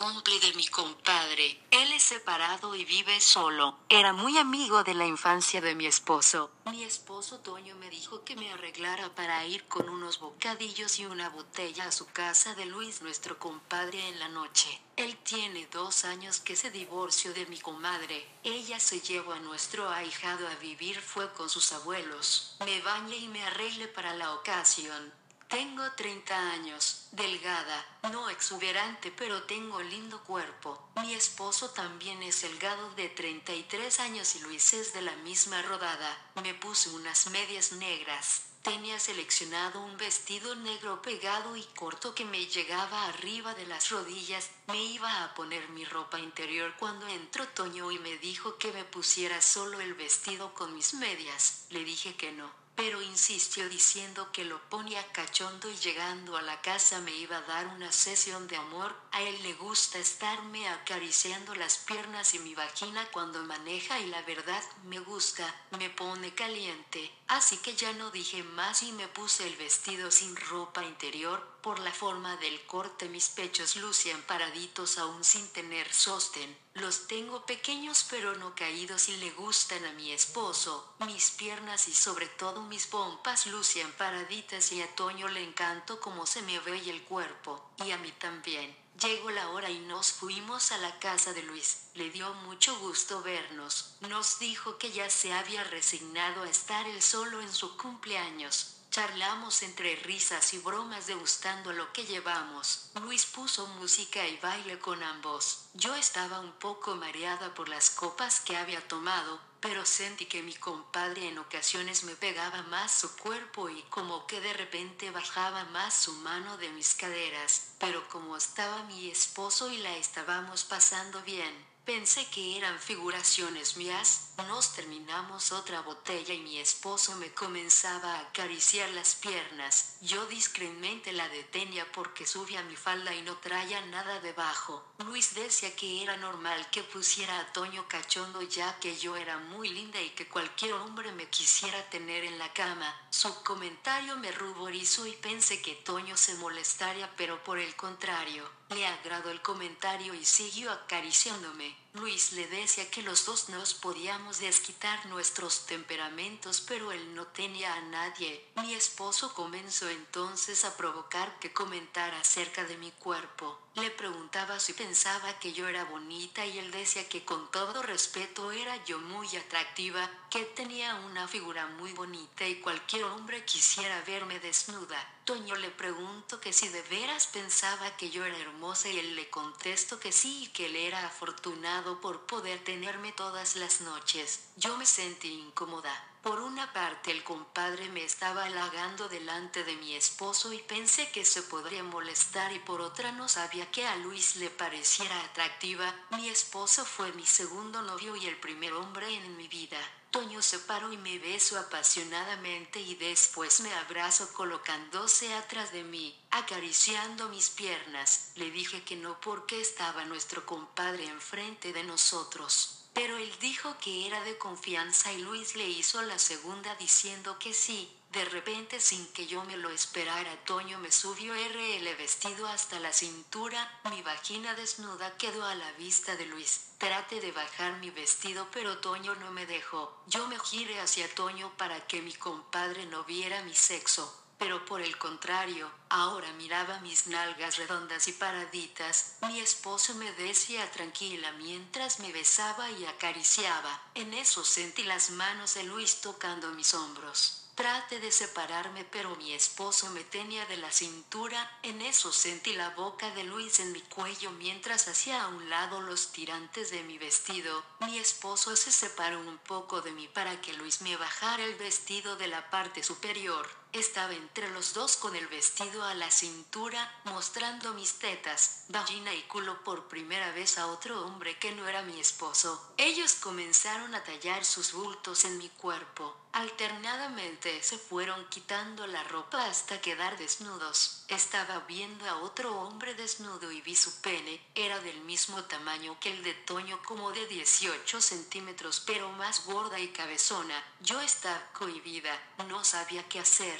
cumple de mi compadre. Él es separado y vive solo. Era muy amigo de la infancia de mi esposo. Mi esposo Toño me dijo que me arreglara para ir con unos bocadillos y una botella a su casa de Luis, nuestro compadre, en la noche. Él tiene dos años que se divorció de mi comadre. Ella se llevó a nuestro ahijado a vivir fue con sus abuelos. Me bañe y me arregle para la ocasión. Tengo 30 años, delgada, no exuberante, pero tengo lindo cuerpo. Mi esposo también es delgado de 33 años y Luis es de la misma rodada. Me puse unas medias negras. Tenía seleccionado un vestido negro pegado y corto que me llegaba arriba de las rodillas. Me iba a poner mi ropa interior cuando entró Toño y me dijo que me pusiera solo el vestido con mis medias. Le dije que no pero insistió diciendo que lo ponía cachondo y llegando a la casa me iba a dar una sesión de amor. A él le gusta estarme acariciando las piernas y mi vagina cuando maneja y la verdad me gusta, me pone caliente. Así que ya no dije más y me puse el vestido sin ropa interior. Por la forma del corte mis pechos lucían paraditos aún sin tener sostén. Los tengo pequeños pero no caídos y le gustan a mi esposo. Mis piernas y sobre todo mis pompas lucían paraditas y a Toño le encantó como se me ve el cuerpo. Y a mí también. Llegó la hora y nos fuimos a la casa de Luis. Le dio mucho gusto vernos. Nos dijo que ya se había resignado a estar él solo en su cumpleaños. Charlamos entre risas y bromas degustando lo que llevamos. Luis puso música y baile con ambos. Yo estaba un poco mareada por las copas que había tomado, pero sentí que mi compadre en ocasiones me pegaba más su cuerpo y como que de repente bajaba más su mano de mis caderas. Pero como estaba mi esposo y la estábamos pasando bien, Pensé que eran figuraciones mías. Nos terminamos otra botella y mi esposo me comenzaba a acariciar las piernas. Yo discretamente la detenía porque subía mi falda y no traía nada debajo. Luis decía que era normal que pusiera a Toño cachondo ya que yo era muy linda y que cualquier hombre me quisiera tener en la cama. Su comentario me ruborizó y pensé que Toño se molestaría pero por el contrario. Le agradó el comentario y siguió acariciándome. Luis le decía que los dos nos podíamos desquitar nuestros temperamentos, pero él no tenía a nadie. Mi esposo comenzó entonces a provocar que comentara acerca de mi cuerpo. Le preguntaba si pensaba que yo era bonita y él decía que con todo respeto era yo muy atractiva, que tenía una figura muy bonita y cualquier hombre quisiera verme desnuda. Toño le preguntó que si de veras pensaba que yo era hermosa y él le contestó que sí y que él era afortunado por poder tenerme todas las noches. Yo me sentí incómoda. Por una parte el compadre me estaba halagando delante de mi esposo y pensé que se podría molestar y por otra no sabía que a Luis le pareciera atractiva. Mi esposo fue mi segundo novio y el primer hombre en mi vida. Toño se paró y me besó apasionadamente y después me abrazó colocándose atrás de mí, acariciando mis piernas. Le dije que no porque estaba nuestro compadre enfrente de nosotros. Pero él dijo que era de confianza y Luis le hizo la segunda diciendo que sí. De repente, sin que yo me lo esperara, Toño me subió RL vestido hasta la cintura, mi vagina desnuda quedó a la vista de Luis. Trate de bajar mi vestido, pero Toño no me dejó. Yo me giré hacia Toño para que mi compadre no viera mi sexo pero por el contrario, ahora miraba mis nalgas redondas y paraditas, mi esposo me decía tranquila mientras me besaba y acariciaba, en eso sentí las manos de Luis tocando mis hombros. Trate de separarme, pero mi esposo me tenía de la cintura. En eso sentí la boca de Luis en mi cuello mientras hacía a un lado los tirantes de mi vestido. Mi esposo se separó un poco de mí para que Luis me bajara el vestido de la parte superior. Estaba entre los dos con el vestido a la cintura, mostrando mis tetas, vagina y culo por primera vez a otro hombre que no era mi esposo. Ellos comenzaron a tallar sus bultos en mi cuerpo. Alternadamente se fueron quitando la ropa hasta quedar desnudos. Estaba viendo a otro hombre desnudo y vi su pene. Era del mismo tamaño que el de Toño, como de 18 centímetros, pero más gorda y cabezona. Yo estaba cohibida, no sabía qué hacer.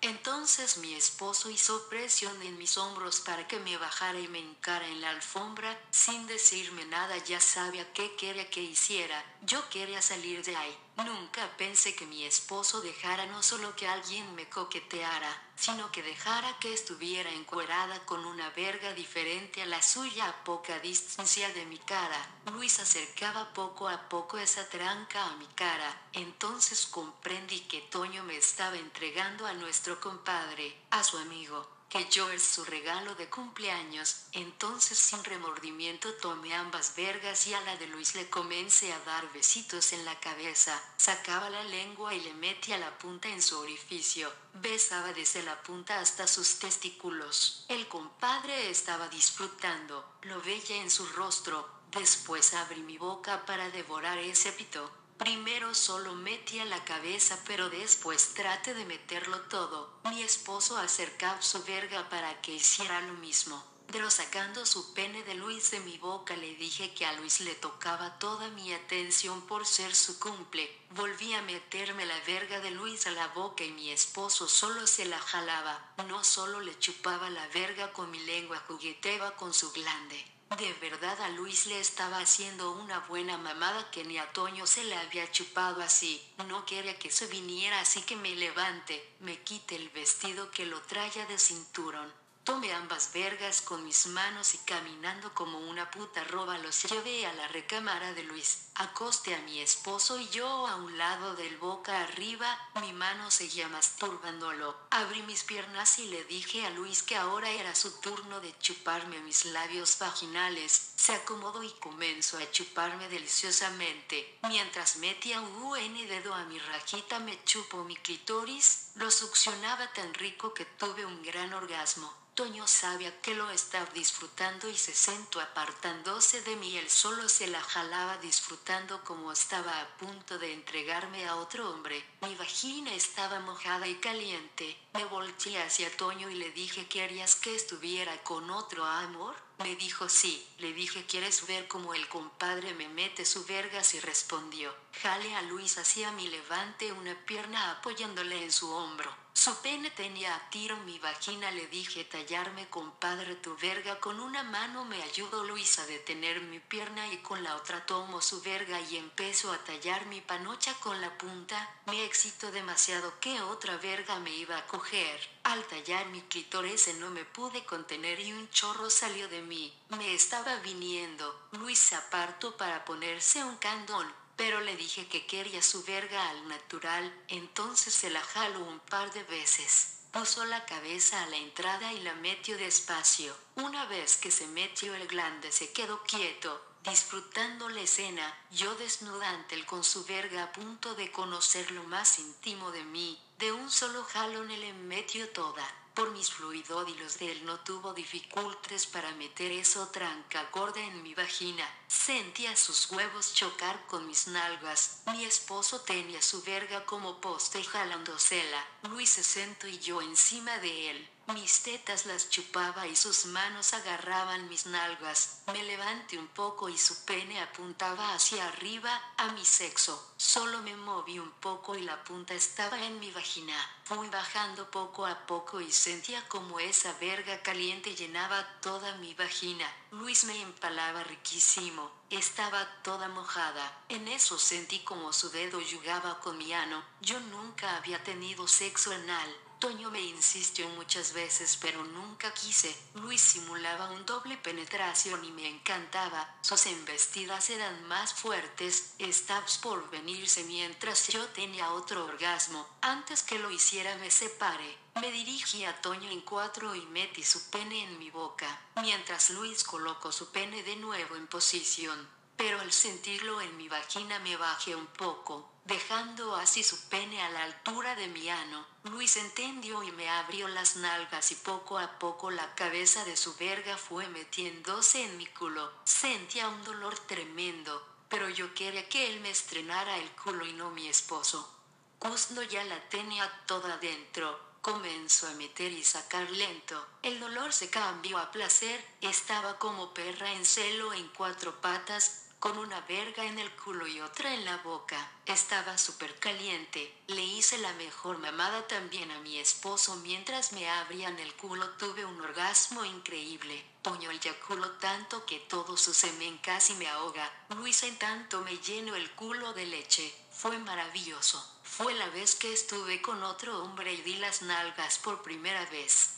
Entonces mi esposo hizo presión en mis hombros para que me bajara y me encara en la alfombra, sin decirme nada ya sabía qué quería que hiciera, yo quería salir de ahí. Nunca pensé que mi esposo dejara no solo que alguien me coqueteara, sino que dejara que estuviera encuerada con una verga diferente a la suya a poca distancia de mi cara. Luis acercaba poco a poco esa tranca a mi cara, entonces comprendí que Toño me estaba entregando a nuestro compadre, a su amigo que yo es su regalo de cumpleaños, entonces sin remordimiento tomé ambas vergas y a la de Luis le comencé a dar besitos en la cabeza, sacaba la lengua y le metía la punta en su orificio, besaba desde la punta hasta sus testículos. El compadre estaba disfrutando, lo veía en su rostro, después abrí mi boca para devorar ese pito. Primero solo metía la cabeza pero después trate de meterlo todo. Mi esposo acercaba su verga para que hiciera lo mismo. Pero sacando su pene de Luis de mi boca le dije que a Luis le tocaba toda mi atención por ser su cumple. Volví a meterme la verga de Luis a la boca y mi esposo solo se la jalaba. No solo le chupaba la verga con mi lengua, jugueteaba con su glande. De verdad a Luis le estaba haciendo una buena mamada que ni a Toño se le había chupado así. No quería que se viniera así que me levante, me quite el vestido que lo traya de cinturón. Tome ambas vergas con mis manos y caminando como una puta roba los llevé a la recámara de Luis. Acoste a mi esposo y yo a un lado del boca arriba, mi mano seguía masturbándolo. Abrí mis piernas y le dije a Luis que ahora era su turno de chuparme mis labios vaginales. Se acomodó y comenzó a chuparme deliciosamente. Mientras metía un UN dedo a mi rajita me chupó mi clitoris, lo succionaba tan rico que tuve un gran orgasmo. Toño sabía que lo estaba disfrutando y se sentó apartándose de mí. Él solo se la jalaba disfrutando como estaba a punto de entregarme a otro hombre. Mi vagina estaba mojada y caliente. Me volteé hacia Toño y le dije que harías que estuviera con otro amor. Me dijo sí. Le dije ¿quieres ver cómo el compadre me mete su vergas? Y respondió. Jale a Luis hacia mi levante una pierna apoyándole en su hombro. Su pene tenía a tiro mi vagina, le dije tallarme compadre tu verga con una mano me ayudó Luis a detener mi pierna y con la otra tomo su verga y empezó a tallar mi panocha con la punta, me excitó demasiado que otra verga me iba a coger. Al tallar mi clitoris no me pude contener y un chorro salió de mí. Me estaba viniendo. Luis apartó para ponerse un candón pero le dije que quería su verga al natural, entonces se la jaló un par de veces. Puso la cabeza a la entrada y la metió despacio. Una vez que se metió el glande se quedó quieto, disfrutando la escena, yo desnuda ante él con su verga a punto de conocer lo más íntimo de mí, de un solo jalón él le metió toda. Por mis fluidos y los de él no tuvo dificultades para meter eso tranca gorda en mi vagina. Sentía sus huevos chocar con mis nalgas. Mi esposo tenía su verga como poste jalándosela. Luis se sentó y yo encima de él. Mis tetas las chupaba y sus manos agarraban mis nalgas. Me levanté un poco y su pene apuntaba hacia arriba, a mi sexo. Solo me moví un poco y la punta estaba en mi vagina. Fui bajando poco a poco y sentía como esa verga caliente llenaba toda mi vagina. Luis me empalaba riquísimo. Estaba toda mojada. En eso sentí como su dedo yugaba con mi ano. Yo nunca había tenido sexo anal. Toño me insistió muchas veces, pero nunca quise. Luis simulaba un doble penetración y me encantaba. Sus embestidas eran más fuertes. Estabas por venirse mientras yo tenía otro orgasmo. Antes que lo hiciera me separé. Me dirigí a Toño en cuatro y metí su pene en mi boca, mientras Luis colocó su pene de nuevo en posición. Pero al sentirlo en mi vagina me bajé un poco dejando así su pene a la altura de mi ano. Luis entendió y me abrió las nalgas y poco a poco la cabeza de su verga fue metiéndose en mi culo. Sentía un dolor tremendo, pero yo quería que él me estrenara el culo y no mi esposo. Cuando ya la tenía toda dentro, comenzó a meter y sacar lento. El dolor se cambió a placer, estaba como perra en celo en cuatro patas, con una verga en el culo y otra en la boca. Estaba súper caliente. Le hice la mejor mamada también a mi esposo mientras me abrían el culo. Tuve un orgasmo increíble. Toño eyaculó tanto que todo su semen casi me ahoga. Luis en tanto me lleno el culo de leche. Fue maravilloso. Fue la vez que estuve con otro hombre y di las nalgas por primera vez.